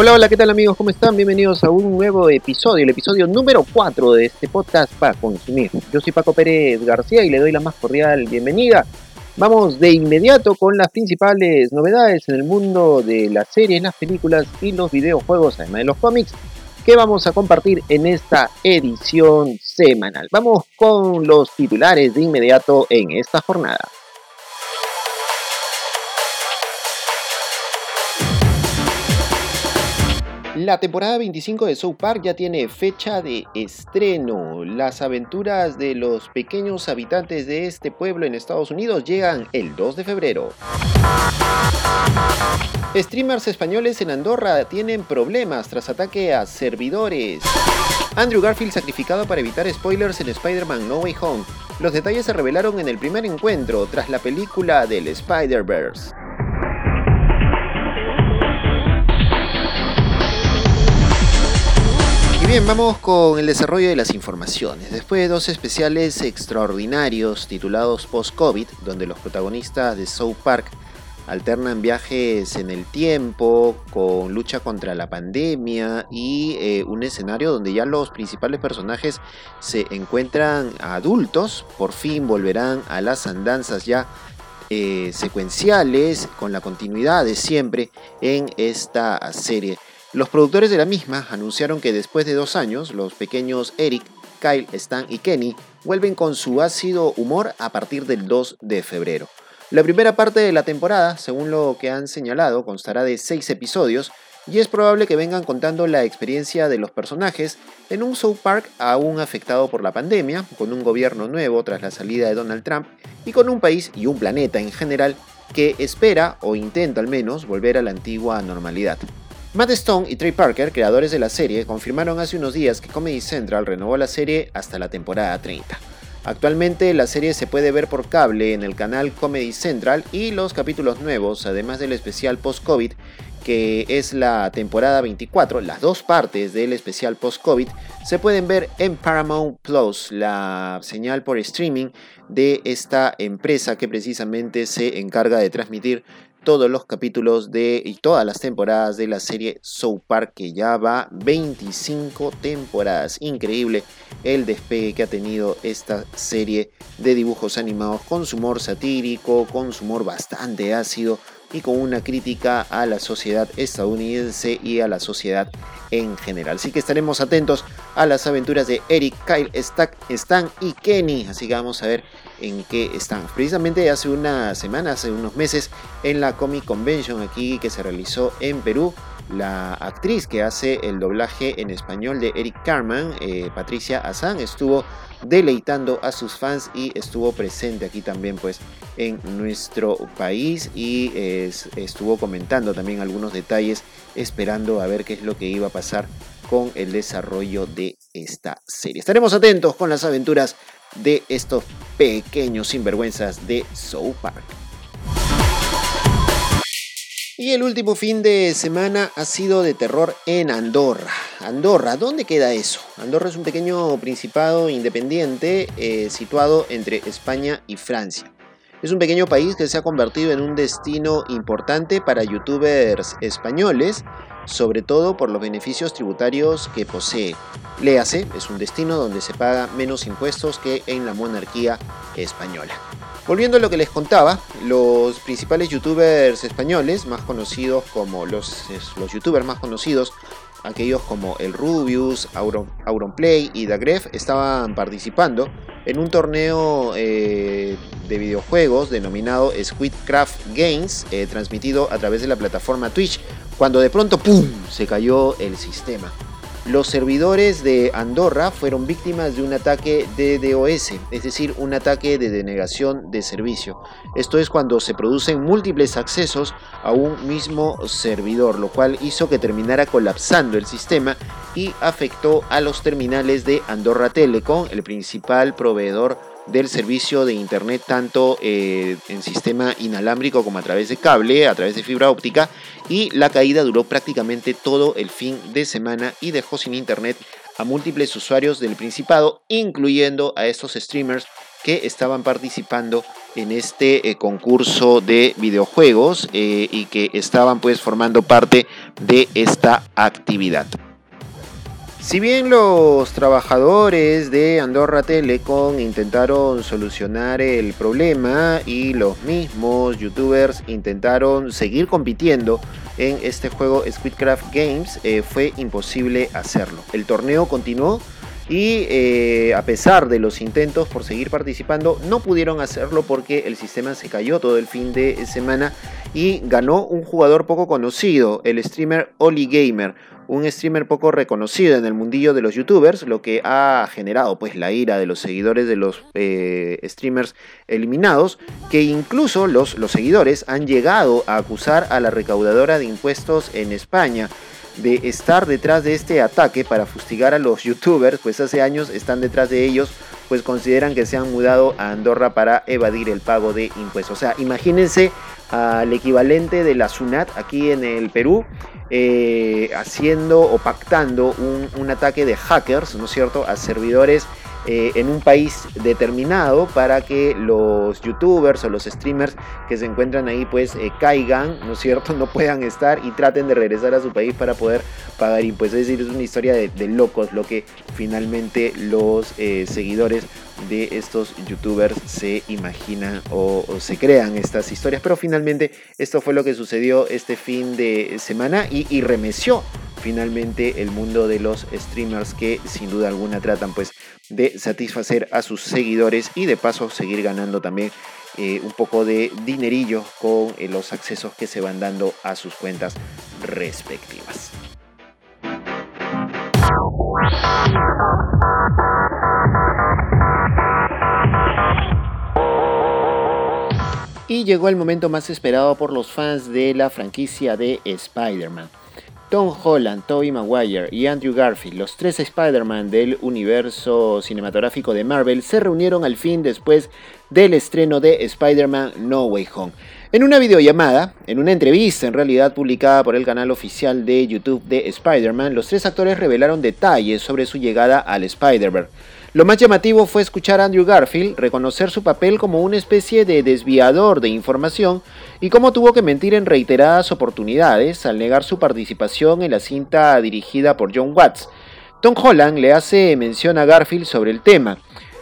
Hola, hola, ¿qué tal amigos? ¿Cómo están? Bienvenidos a un nuevo episodio, el episodio número 4 de este podcast para consumir. Yo soy Paco Pérez García y le doy la más cordial bienvenida. Vamos de inmediato con las principales novedades en el mundo de las series, las películas y los videojuegos, además de los cómics, que vamos a compartir en esta edición semanal. Vamos con los titulares de inmediato en esta jornada. La temporada 25 de South Park ya tiene fecha de estreno. Las aventuras de los pequeños habitantes de este pueblo en Estados Unidos llegan el 2 de febrero. Streamers españoles en Andorra tienen problemas tras ataque a servidores. Andrew Garfield sacrificado para evitar spoilers en Spider-Man No Way Home. Los detalles se revelaron en el primer encuentro tras la película del Spider-Verse. Bien, vamos con el desarrollo de las informaciones. Después de dos especiales extraordinarios titulados Post-COVID, donde los protagonistas de South Park alternan viajes en el tiempo con lucha contra la pandemia y eh, un escenario donde ya los principales personajes se encuentran adultos, por fin volverán a las andanzas ya eh, secuenciales con la continuidad de siempre en esta serie. Los productores de la misma anunciaron que después de dos años, los pequeños Eric, Kyle, Stan y Kenny vuelven con su ácido humor a partir del 2 de febrero. La primera parte de la temporada, según lo que han señalado, constará de seis episodios y es probable que vengan contando la experiencia de los personajes en un South Park aún afectado por la pandemia, con un gobierno nuevo tras la salida de Donald Trump y con un país y un planeta en general que espera, o intenta al menos, volver a la antigua normalidad. Matt Stone y Trey Parker, creadores de la serie, confirmaron hace unos días que Comedy Central renovó la serie hasta la temporada 30. Actualmente la serie se puede ver por cable en el canal Comedy Central y los capítulos nuevos, además del especial post-COVID, que es la temporada 24, las dos partes del especial post-COVID, se pueden ver en Paramount Plus, la señal por streaming de esta empresa que precisamente se encarga de transmitir todos los capítulos de y todas las temporadas de la serie South Park que ya va 25 temporadas. Increíble el despegue que ha tenido esta serie de dibujos animados con su humor satírico, con su humor bastante ácido y con una crítica a la sociedad estadounidense y a la sociedad en general. Así que estaremos atentos a las aventuras de Eric, Kyle, Stack, Stan y Kenny. Así que vamos a ver en qué están. Precisamente hace una semana, hace unos meses, en la Comic Convention aquí que se realizó en Perú, la actriz que hace el doblaje en español de Eric Carman, eh, Patricia Azán, estuvo deleitando a sus fans y estuvo presente aquí también pues en nuestro país y estuvo comentando también algunos detalles esperando a ver qué es lo que iba a pasar con el desarrollo de esta serie. Estaremos atentos con las aventuras de estos pequeños sinvergüenzas de South Park. Y el último fin de semana ha sido de terror en Andorra. Andorra, ¿dónde queda eso? Andorra es un pequeño principado independiente eh, situado entre España y Francia. Es un pequeño país que se ha convertido en un destino importante para youtubers españoles, sobre todo por los beneficios tributarios que posee. Léase, es un destino donde se paga menos impuestos que en la monarquía española. Volviendo a lo que les contaba, los principales youtubers españoles, más conocidos como los, los youtubers más conocidos, aquellos como el Rubius, Auron, Auronplay y Dagref, estaban participando en un torneo eh, de videojuegos denominado Squidcraft Games, eh, transmitido a través de la plataforma Twitch, cuando de pronto ¡pum! se cayó el sistema. Los servidores de Andorra fueron víctimas de un ataque de DOS, es decir, un ataque de denegación de servicio. Esto es cuando se producen múltiples accesos a un mismo servidor, lo cual hizo que terminara colapsando el sistema y afectó a los terminales de Andorra Telecom, el principal proveedor del servicio de internet tanto eh, en sistema inalámbrico como a través de cable, a través de fibra óptica y la caída duró prácticamente todo el fin de semana y dejó sin internet a múltiples usuarios del Principado, incluyendo a estos streamers que estaban participando en este eh, concurso de videojuegos eh, y que estaban pues formando parte de esta actividad. Si bien los trabajadores de Andorra Telecom intentaron solucionar el problema y los mismos youtubers intentaron seguir compitiendo en este juego Squidcraft Games, eh, fue imposible hacerlo. El torneo continuó y eh, a pesar de los intentos por seguir participando, no pudieron hacerlo porque el sistema se cayó todo el fin de semana y ganó un jugador poco conocido, el streamer Oli Gamer un streamer poco reconocido en el mundillo de los youtubers, lo que ha generado pues la ira de los seguidores de los eh, streamers eliminados, que incluso los, los seguidores han llegado a acusar a la recaudadora de impuestos en España de estar detrás de este ataque para fustigar a los youtubers, pues hace años están detrás de ellos, pues consideran que se han mudado a Andorra para evadir el pago de impuestos. O sea, imagínense al equivalente de la SUNAT aquí en el Perú, eh, haciendo o pactando un, un, ataque de hackers, ¿no es cierto?, a servidores eh, en un país determinado para que los youtubers o los streamers que se encuentran ahí pues eh, caigan, ¿no es cierto? No puedan estar y traten de regresar a su país para poder pagar impuestos. Es decir, es una historia de, locos lo que finalmente los eh, seguidores de estos youtubers se imaginan o, se crean estas historias. Pero finalmente esto fue lo que sucedió este fin de semana y, y remeció finalmente el mundo de los streamers que sin duda alguna tratan pues de satisfacer a sus seguidores y de paso seguir ganando también eh, un poco de dinerillo con eh, los accesos que se van dando a sus cuentas respectivas. Y llegó el momento más esperado por los fans de la franquicia de Spider-Man. Tom Holland, Tobey Maguire y Andrew Garfield, los tres Spider-Man del universo cinematográfico de Marvel, se reunieron al fin después del estreno de Spider-Man No Way Home. En una videollamada, en una entrevista en realidad publicada por el canal oficial de YouTube de Spider-Man, los tres actores revelaron detalles sobre su llegada al Spider-Verse. Lo más llamativo fue escuchar a Andrew Garfield reconocer su papel como una especie de desviador de información y cómo tuvo que mentir en reiteradas oportunidades al negar su participación en la cinta dirigida por John Watts. Tom Holland le hace mención a Garfield sobre el tema.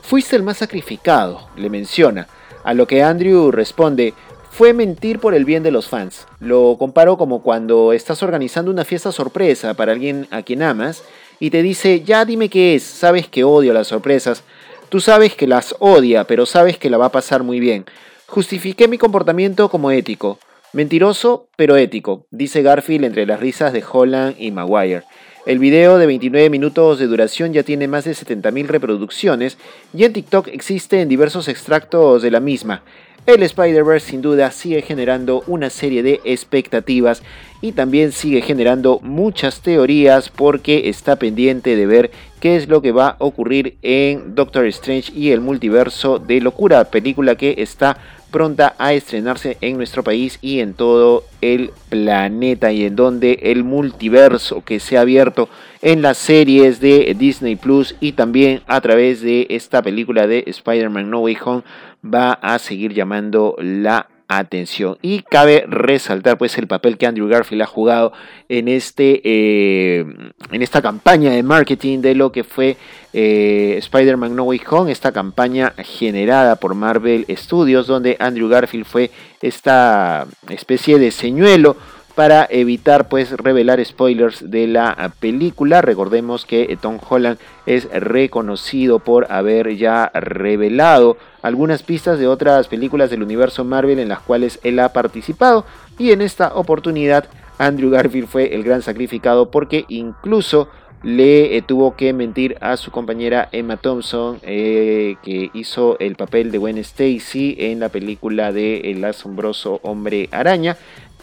Fuiste el más sacrificado, le menciona, a lo que Andrew responde, fue mentir por el bien de los fans. Lo comparo como cuando estás organizando una fiesta sorpresa para alguien a quien amas y te dice, ya dime qué es, sabes que odio las sorpresas, tú sabes que las odia, pero sabes que la va a pasar muy bien. Justifiqué mi comportamiento como ético. Mentiroso, pero ético, dice Garfield entre las risas de Holland y Maguire. El video de 29 minutos de duración ya tiene más de 70.000 reproducciones y en TikTok existen diversos extractos de la misma. El Spider-Verse sin duda sigue generando una serie de expectativas y también sigue generando muchas teorías porque está pendiente de ver qué es lo que va a ocurrir en Doctor Strange y el multiverso de locura, película que está pronta a estrenarse en nuestro país y en todo el planeta y en donde el multiverso que se ha abierto en las series de Disney Plus y también a través de esta película de Spider-Man No Way Home va a seguir llamando la atención. Y cabe resaltar pues el papel que Andrew Garfield ha jugado en, este, eh, en esta campaña de marketing de lo que fue eh, Spider-Man No Way Home, esta campaña generada por Marvel Studios, donde Andrew Garfield fue esta especie de señuelo para evitar pues revelar spoilers de la película. Recordemos que Tom Holland es reconocido por haber ya revelado algunas pistas de otras películas del universo Marvel en las cuales él ha participado y en esta oportunidad Andrew Garfield fue el gran sacrificado porque incluso le eh, tuvo que mentir a su compañera Emma Thompson, eh, que hizo el papel de Gwen Stacy en la película de El asombroso hombre araña.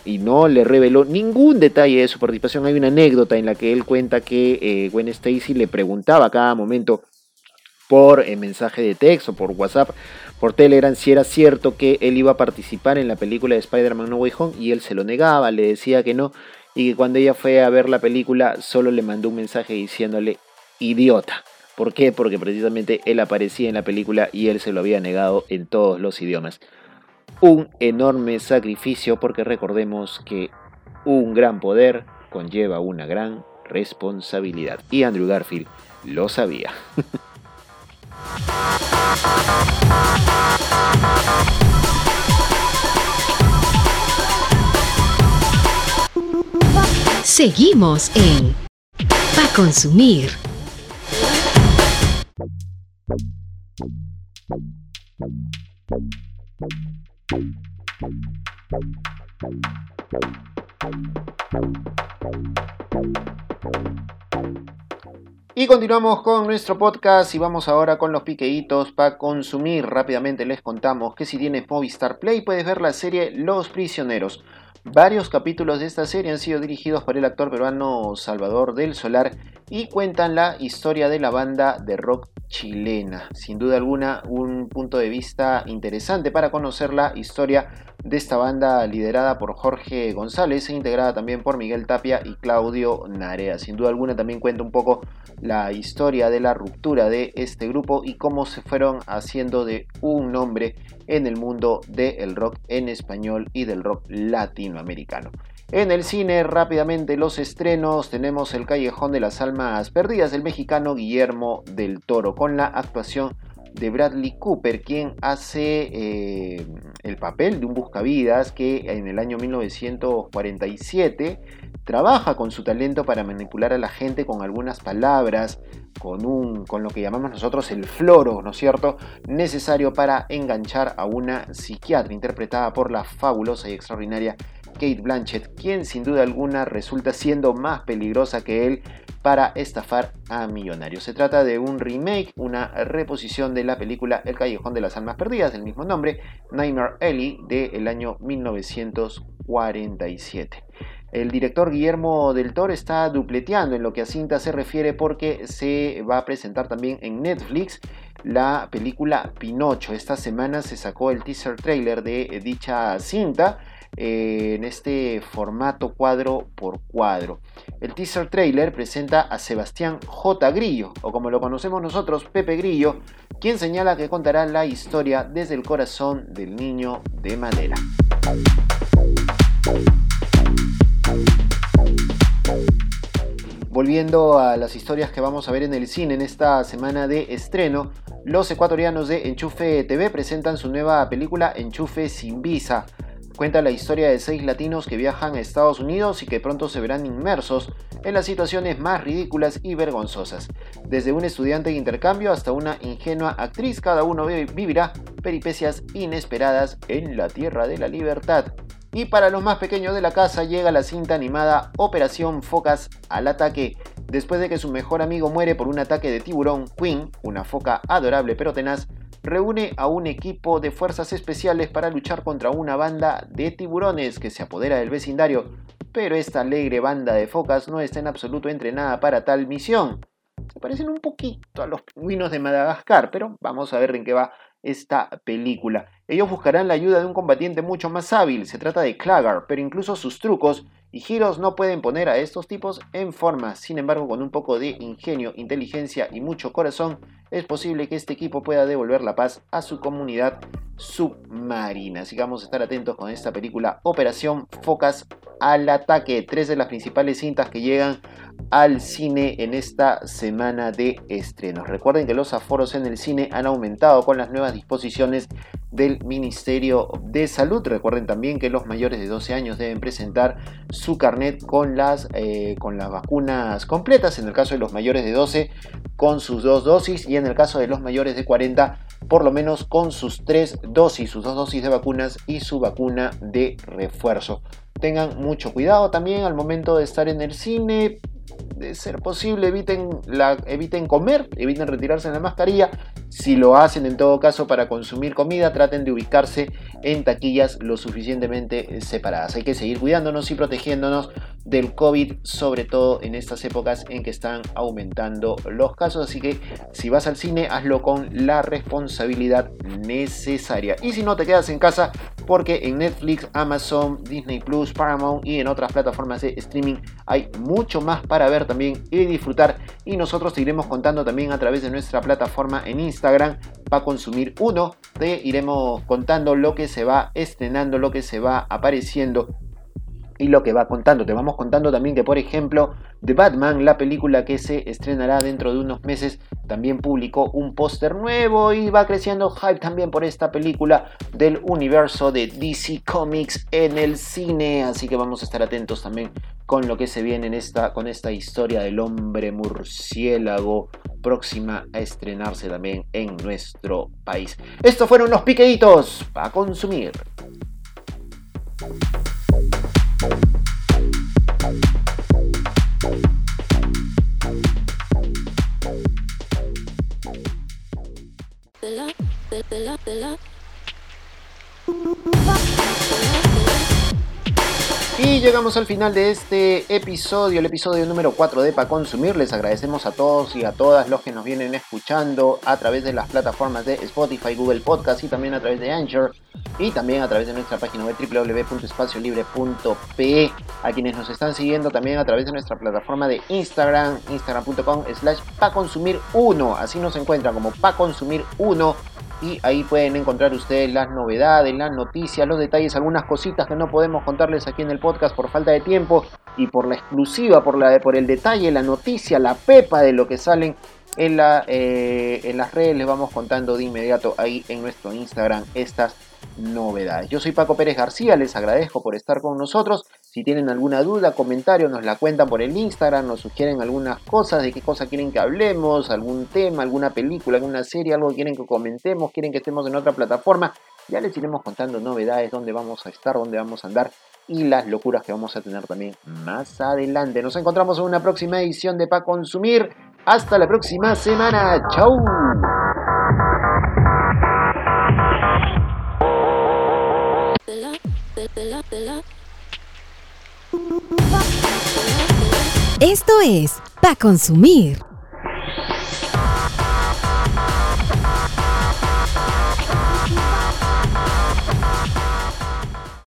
Y no le reveló ningún detalle de su participación. Hay una anécdota en la que él cuenta que eh, Gwen Stacy le preguntaba a cada momento por mensaje de texto, por WhatsApp, por Telegram, si era cierto que él iba a participar en la película de Spider-Man No Way Home y él se lo negaba, le decía que no y que cuando ella fue a ver la película solo le mandó un mensaje diciéndole idiota. ¿Por qué? Porque precisamente él aparecía en la película y él se lo había negado en todos los idiomas. Un enorme sacrificio porque recordemos que un gran poder conlleva una gran responsabilidad. Y Andrew Garfield lo sabía. Seguimos en Pa Consumir. Y continuamos con nuestro podcast y vamos ahora con los piqueitos para consumir. Rápidamente les contamos que si tienes Movistar Play puedes ver la serie Los Prisioneros. Varios capítulos de esta serie han sido dirigidos por el actor peruano Salvador del Solar y cuentan la historia de la banda de rock chilena. Sin duda alguna, un punto de vista interesante para conocer la historia de esta banda liderada por Jorge González e integrada también por Miguel Tapia y Claudio Narea. Sin duda alguna también cuenta un poco la historia de la ruptura de este grupo y cómo se fueron haciendo de un nombre en el mundo del rock en español y del rock latinoamericano. En el cine, rápidamente los estrenos, tenemos El Callejón de las Almas Perdidas del mexicano Guillermo del Toro, con la actuación de Bradley Cooper, quien hace eh, el papel de un buscavidas que en el año 1947 trabaja con su talento para manipular a la gente con algunas palabras, con, un, con lo que llamamos nosotros el floro, ¿no es cierto?, necesario para enganchar a una psiquiatra interpretada por la fabulosa y extraordinaria Kate Blanchett, quien sin duda alguna resulta siendo más peligrosa que él para estafar a millonarios. Se trata de un remake, una reposición de la película El Callejón de las Almas Perdidas, del mismo nombre, Nightmare Ellie, del año 1947. El director Guillermo del Toro está dupleteando en lo que a cinta se refiere porque se va a presentar también en Netflix la película Pinocho. Esta semana se sacó el teaser trailer de dicha cinta eh, en este formato cuadro por cuadro. El teaser trailer presenta a Sebastián J. Grillo, o como lo conocemos nosotros, Pepe Grillo, quien señala que contará la historia desde el corazón del niño de madera. Volviendo a las historias que vamos a ver en el cine en esta semana de estreno, los ecuatorianos de Enchufe TV presentan su nueva película Enchufe sin visa. Cuenta la historia de seis latinos que viajan a Estados Unidos y que pronto se verán inmersos en las situaciones más ridículas y vergonzosas. Desde un estudiante de intercambio hasta una ingenua actriz, cada uno vivirá peripecias inesperadas en la Tierra de la Libertad. Y para los más pequeños de la casa llega la cinta animada Operación Focas al ataque. Después de que su mejor amigo muere por un ataque de tiburón, Queen, una foca adorable pero tenaz, reúne a un equipo de fuerzas especiales para luchar contra una banda de tiburones que se apodera del vecindario, pero esta alegre banda de focas no está en absoluto entrenada para tal misión. Se parecen un poquito a los pingüinos de Madagascar, pero vamos a ver en qué va esta película. Ellos buscarán la ayuda de un combatiente mucho más hábil, se trata de Clagar, pero incluso sus trucos y giros no pueden poner a estos tipos en forma. Sin embargo, con un poco de ingenio, inteligencia y mucho corazón, es posible que este equipo pueda devolver la paz a su comunidad submarina. Así que vamos a estar atentos con esta película Operación Focas al ataque. Tres de las principales cintas que llegan al cine en esta semana de estrenos. Recuerden que los aforos en el cine han aumentado con las nuevas disposiciones del Ministerio de Salud. Recuerden también que los mayores de 12 años deben presentar su carnet con las, eh, con las vacunas completas. En el caso de los mayores de 12, con sus dos dosis. Y en el caso de los mayores de 40, por lo menos con sus tres dosis, sus dos dosis de vacunas y su vacuna de refuerzo. Tengan mucho cuidado también al momento de estar en el cine de ser posible, eviten, la, eviten comer, eviten retirarse la mascarilla. Si lo hacen en todo caso para consumir comida, traten de ubicarse en taquillas lo suficientemente separadas. Hay que seguir cuidándonos y protegiéndonos del COVID, sobre todo en estas épocas en que están aumentando los casos. Así que si vas al cine, hazlo con la responsabilidad necesaria. Y si no, te quedas en casa porque en Netflix, Amazon, Disney Plus, Paramount y en otras plataformas de streaming hay mucho más para ver también y disfrutar. Y nosotros te iremos contando también a través de nuestra plataforma en Instagram, para consumir uno. Te iremos contando lo que se va estrenando, lo que se va apareciendo y lo que va contando. Te vamos contando también que, por ejemplo, The Batman, la película que se estrenará dentro de unos meses, también publicó un póster nuevo y va creciendo hype también por esta película del universo de DC Comics en el cine. Así que vamos a estar atentos también con lo que se viene en esta, con esta historia del hombre murciélago próxima a estrenarse también en nuestro país. Estos fueron los piqueditos para consumir the love, the love. Y llegamos al final de este episodio, el episodio número 4 de Pa Consumir. Les agradecemos a todos y a todas los que nos vienen escuchando a través de las plataformas de Spotify, Google Podcast y también a través de Anchor y también a través de nuestra página web www.espaciolibre.pe. A quienes nos están siguiendo también a través de nuestra plataforma de Instagram, instagram.com slash pa consumir 1. Así nos encuentran como pa consumir 1 y ahí pueden encontrar ustedes las novedades, las noticias, los detalles, algunas cositas que no podemos contarles aquí en el podcast por falta de tiempo y por la exclusiva, por, la, por el detalle, la noticia, la pepa de lo que salen en, la, eh, en las redes. Les vamos contando de inmediato ahí en nuestro Instagram estas novedades. Yo soy Paco Pérez García, les agradezco por estar con nosotros. Si tienen alguna duda, comentario, nos la cuentan por el Instagram, nos sugieren algunas cosas, de qué cosa quieren que hablemos, algún tema, alguna película, alguna serie, algo que quieren que comentemos, quieren que estemos en otra plataforma. Ya les iremos contando novedades, dónde vamos a estar, dónde vamos a andar y las locuras que vamos a tener también más adelante. Nos encontramos en una próxima edición de Pa Consumir. Hasta la próxima semana. Chau. Esto es Pa Consumir.